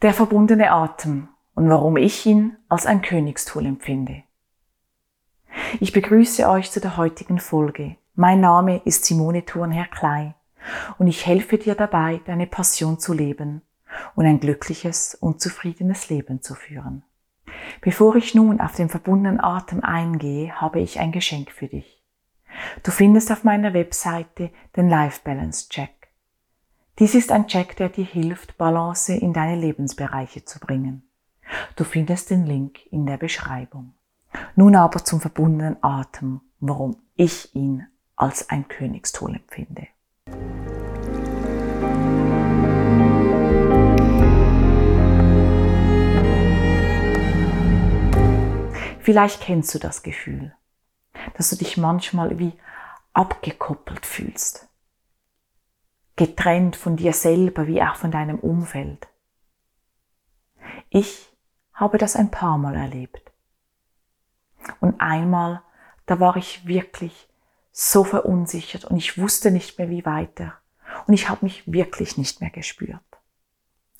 Der verbundene Atem und warum ich ihn als ein Königstool empfinde. Ich begrüße euch zu der heutigen Folge. Mein Name ist Simone Thurnherr Klei und ich helfe dir dabei, deine Passion zu leben und ein glückliches und zufriedenes Leben zu führen. Bevor ich nun auf den verbundenen Atem eingehe, habe ich ein Geschenk für dich. Du findest auf meiner Webseite den Life Balance Check. Dies ist ein Check, der dir hilft, Balance in deine Lebensbereiche zu bringen. Du findest den Link in der Beschreibung. Nun aber zum verbundenen Atem, warum ich ihn als ein Königstool empfinde. Vielleicht kennst du das Gefühl, dass du dich manchmal wie abgekoppelt fühlst getrennt von dir selber wie auch von deinem Umfeld. Ich habe das ein paar Mal erlebt. Und einmal, da war ich wirklich so verunsichert und ich wusste nicht mehr wie weiter. Und ich habe mich wirklich nicht mehr gespürt.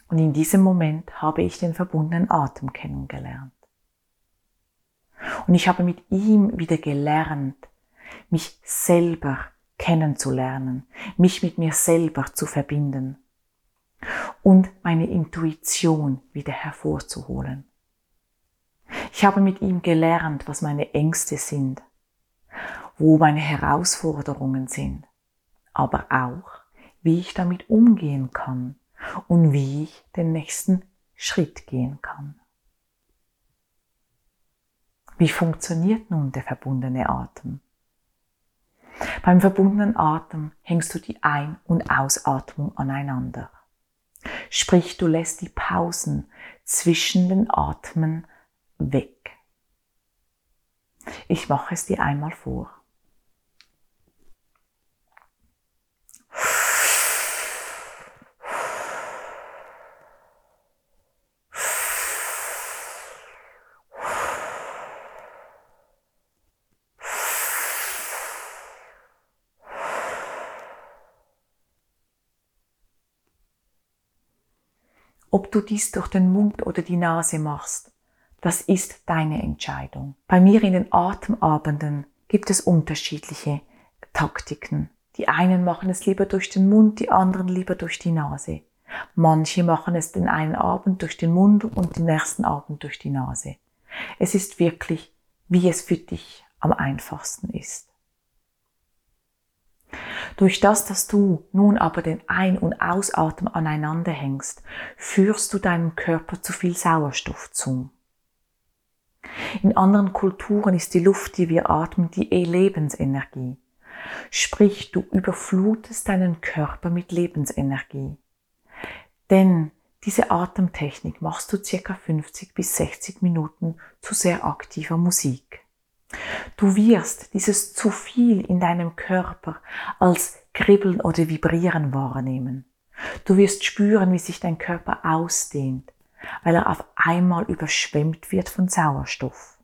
Und in diesem Moment habe ich den verbundenen Atem kennengelernt. Und ich habe mit ihm wieder gelernt, mich selber kennenzulernen, mich mit mir selber zu verbinden und meine Intuition wieder hervorzuholen. Ich habe mit ihm gelernt, was meine Ängste sind, wo meine Herausforderungen sind, aber auch, wie ich damit umgehen kann und wie ich den nächsten Schritt gehen kann. Wie funktioniert nun der verbundene Atem? Beim verbundenen Atem hängst du die Ein- und Ausatmung aneinander. Sprich, du lässt die Pausen zwischen den Atmen weg. Ich mache es dir einmal vor. Ob du dies durch den Mund oder die Nase machst, das ist deine Entscheidung. Bei mir in den Atemabenden gibt es unterschiedliche Taktiken. Die einen machen es lieber durch den Mund, die anderen lieber durch die Nase. Manche machen es den einen Abend durch den Mund und den nächsten Abend durch die Nase. Es ist wirklich, wie es für dich am einfachsten ist. Durch das, dass du nun aber den Ein- und Ausatmen aneinander hängst, führst du deinem Körper zu viel Sauerstoff zu. In anderen Kulturen ist die Luft, die wir atmen, die E-Lebensenergie. Sprich, du überflutest deinen Körper mit Lebensenergie. Denn diese Atemtechnik machst du circa 50 bis 60 Minuten zu sehr aktiver Musik. Du wirst dieses zu viel in deinem Körper als Kribbeln oder Vibrieren wahrnehmen. Du wirst spüren, wie sich dein Körper ausdehnt, weil er auf einmal überschwemmt wird von Sauerstoff.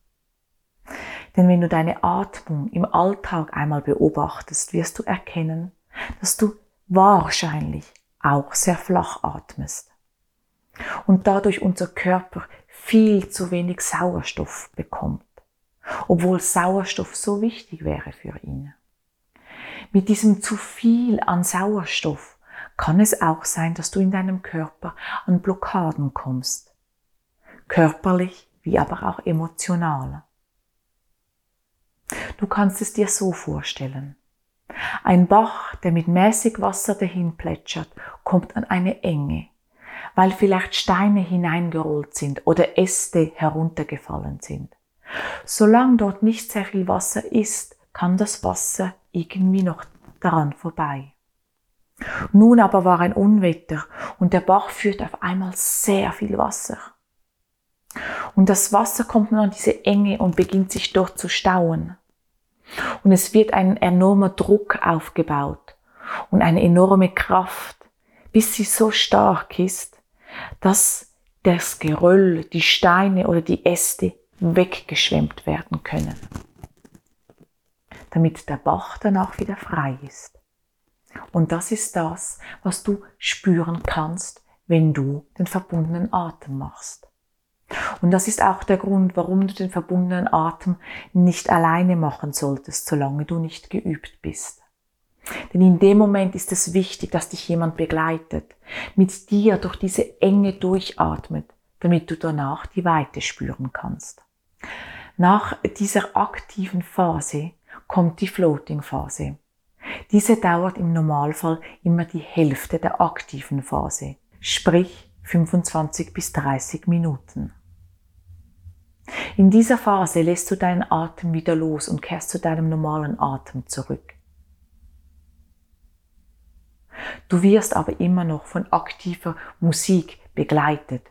Denn wenn du deine Atmung im Alltag einmal beobachtest, wirst du erkennen, dass du wahrscheinlich auch sehr flach atmest. Und dadurch unser Körper viel zu wenig Sauerstoff bekommt obwohl Sauerstoff so wichtig wäre für ihn. Mit diesem zu viel an Sauerstoff kann es auch sein, dass du in deinem Körper an Blockaden kommst. Körperlich wie aber auch emotional. Du kannst es dir so vorstellen. Ein Bach, der mit mäßig Wasser dahin plätschert, kommt an eine Enge, weil vielleicht Steine hineingerollt sind oder Äste heruntergefallen sind. Solange dort nicht sehr viel Wasser ist, kann das Wasser irgendwie noch daran vorbei. Nun aber war ein Unwetter und der Bach führt auf einmal sehr viel Wasser. Und das Wasser kommt nun an diese Enge und beginnt sich dort zu stauen. Und es wird ein enormer Druck aufgebaut und eine enorme Kraft, bis sie so stark ist, dass das Geröll, die Steine oder die Äste weggeschwemmt werden können, damit der Bach danach wieder frei ist. Und das ist das, was du spüren kannst, wenn du den verbundenen Atem machst. Und das ist auch der Grund, warum du den verbundenen Atem nicht alleine machen solltest, solange du nicht geübt bist. Denn in dem Moment ist es wichtig, dass dich jemand begleitet, mit dir durch diese Enge durchatmet, damit du danach die Weite spüren kannst. Nach dieser aktiven Phase kommt die Floating-Phase. Diese dauert im Normalfall immer die Hälfte der aktiven Phase, sprich 25 bis 30 Minuten. In dieser Phase lässt du deinen Atem wieder los und kehrst zu deinem normalen Atem zurück. Du wirst aber immer noch von aktiver Musik begleitet,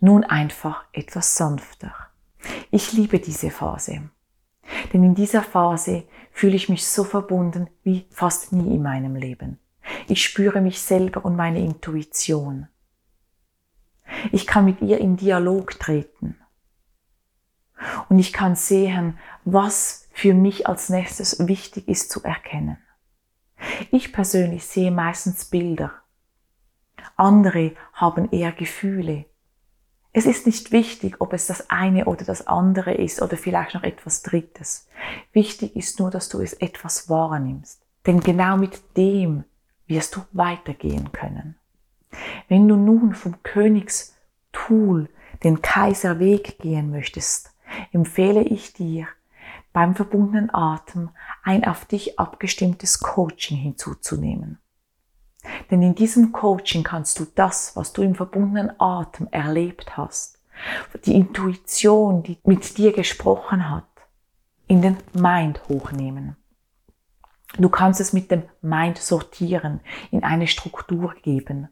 nun einfach etwas sanfter. Ich liebe diese Phase, denn in dieser Phase fühle ich mich so verbunden wie fast nie in meinem Leben. Ich spüre mich selber und meine Intuition. Ich kann mit ihr in Dialog treten. Und ich kann sehen, was für mich als nächstes wichtig ist zu erkennen. Ich persönlich sehe meistens Bilder. Andere haben eher Gefühle. Es ist nicht wichtig, ob es das eine oder das andere ist oder vielleicht noch etwas Drittes. Wichtig ist nur, dass du es etwas wahrnimmst. Denn genau mit dem wirst du weitergehen können. Wenn du nun vom Königstool den Kaiserweg gehen möchtest, empfehle ich dir, beim verbundenen Atem ein auf dich abgestimmtes Coaching hinzuzunehmen. Denn in diesem Coaching kannst du das, was du im verbundenen Atem erlebt hast, die Intuition, die mit dir gesprochen hat, in den Mind hochnehmen. Du kannst es mit dem Mind sortieren, in eine Struktur geben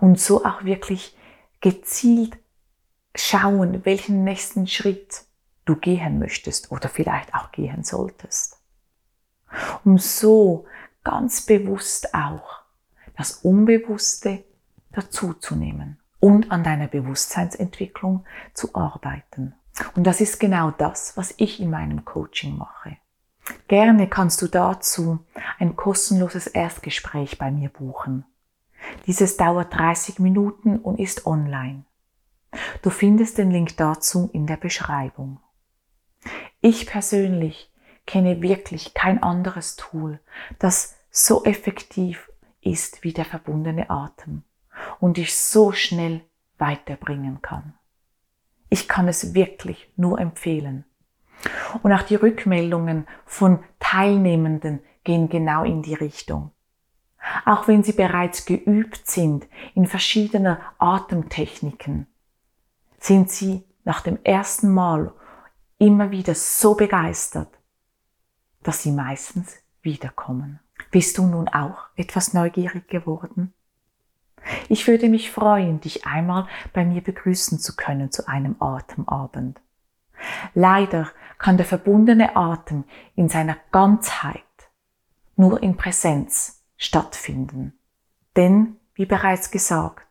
und so auch wirklich gezielt schauen, welchen nächsten Schritt du gehen möchtest oder vielleicht auch gehen solltest. Um so ganz bewusst auch das Unbewusste dazuzunehmen und an deiner Bewusstseinsentwicklung zu arbeiten. Und das ist genau das, was ich in meinem Coaching mache. Gerne kannst du dazu ein kostenloses Erstgespräch bei mir buchen. Dieses dauert 30 Minuten und ist online. Du findest den Link dazu in der Beschreibung. Ich persönlich kenne wirklich kein anderes Tool, das so effektiv ist wie der verbundene Atem und dich so schnell weiterbringen kann. Ich kann es wirklich nur empfehlen. Und auch die Rückmeldungen von Teilnehmenden gehen genau in die Richtung. Auch wenn sie bereits geübt sind in verschiedener Atemtechniken, sind sie nach dem ersten Mal immer wieder so begeistert, dass sie meistens wiederkommen. Bist du nun auch etwas neugierig geworden? Ich würde mich freuen, dich einmal bei mir begrüßen zu können zu einem Atemabend. Leider kann der verbundene Atem in seiner Ganzheit nur in Präsenz stattfinden. Denn, wie bereits gesagt,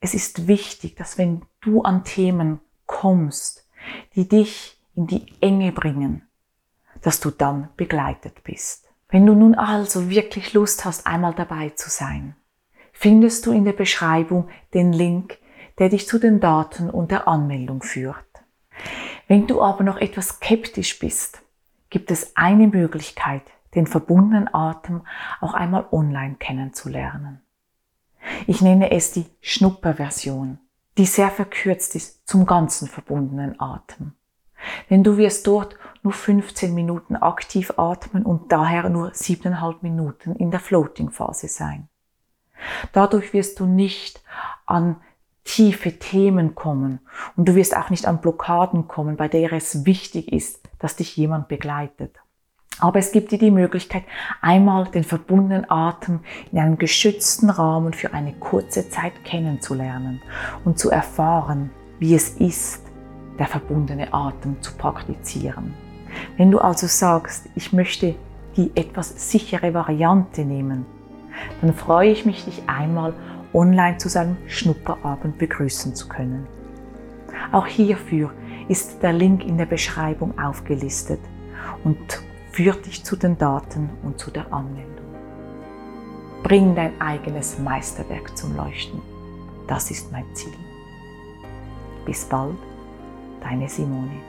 es ist wichtig, dass wenn du an Themen kommst, die dich in die Enge bringen, dass du dann begleitet bist. Wenn du nun also wirklich Lust hast, einmal dabei zu sein, findest du in der Beschreibung den Link, der dich zu den Daten und der Anmeldung führt. Wenn du aber noch etwas skeptisch bist, gibt es eine Möglichkeit, den verbundenen Atem auch einmal online kennenzulernen. Ich nenne es die Schnupperversion, die sehr verkürzt ist zum ganzen verbundenen Atem. Denn du wirst dort nur 15 Minuten aktiv atmen und daher nur 7,5 Minuten in der Floating-Phase sein. Dadurch wirst du nicht an tiefe Themen kommen und du wirst auch nicht an Blockaden kommen, bei der es wichtig ist, dass dich jemand begleitet. Aber es gibt dir die Möglichkeit, einmal den verbundenen Atem in einem geschützten Rahmen für eine kurze Zeit kennenzulernen und zu erfahren, wie es ist, der verbundene Atem zu praktizieren. Wenn du also sagst, ich möchte die etwas sichere Variante nehmen, dann freue ich mich, dich einmal online zu seinem Schnupperabend begrüßen zu können. Auch hierfür ist der Link in der Beschreibung aufgelistet und führt dich zu den Daten und zu der Anmeldung. Bring dein eigenes Meisterwerk zum Leuchten. Das ist mein Ziel. Bis bald, deine Simone.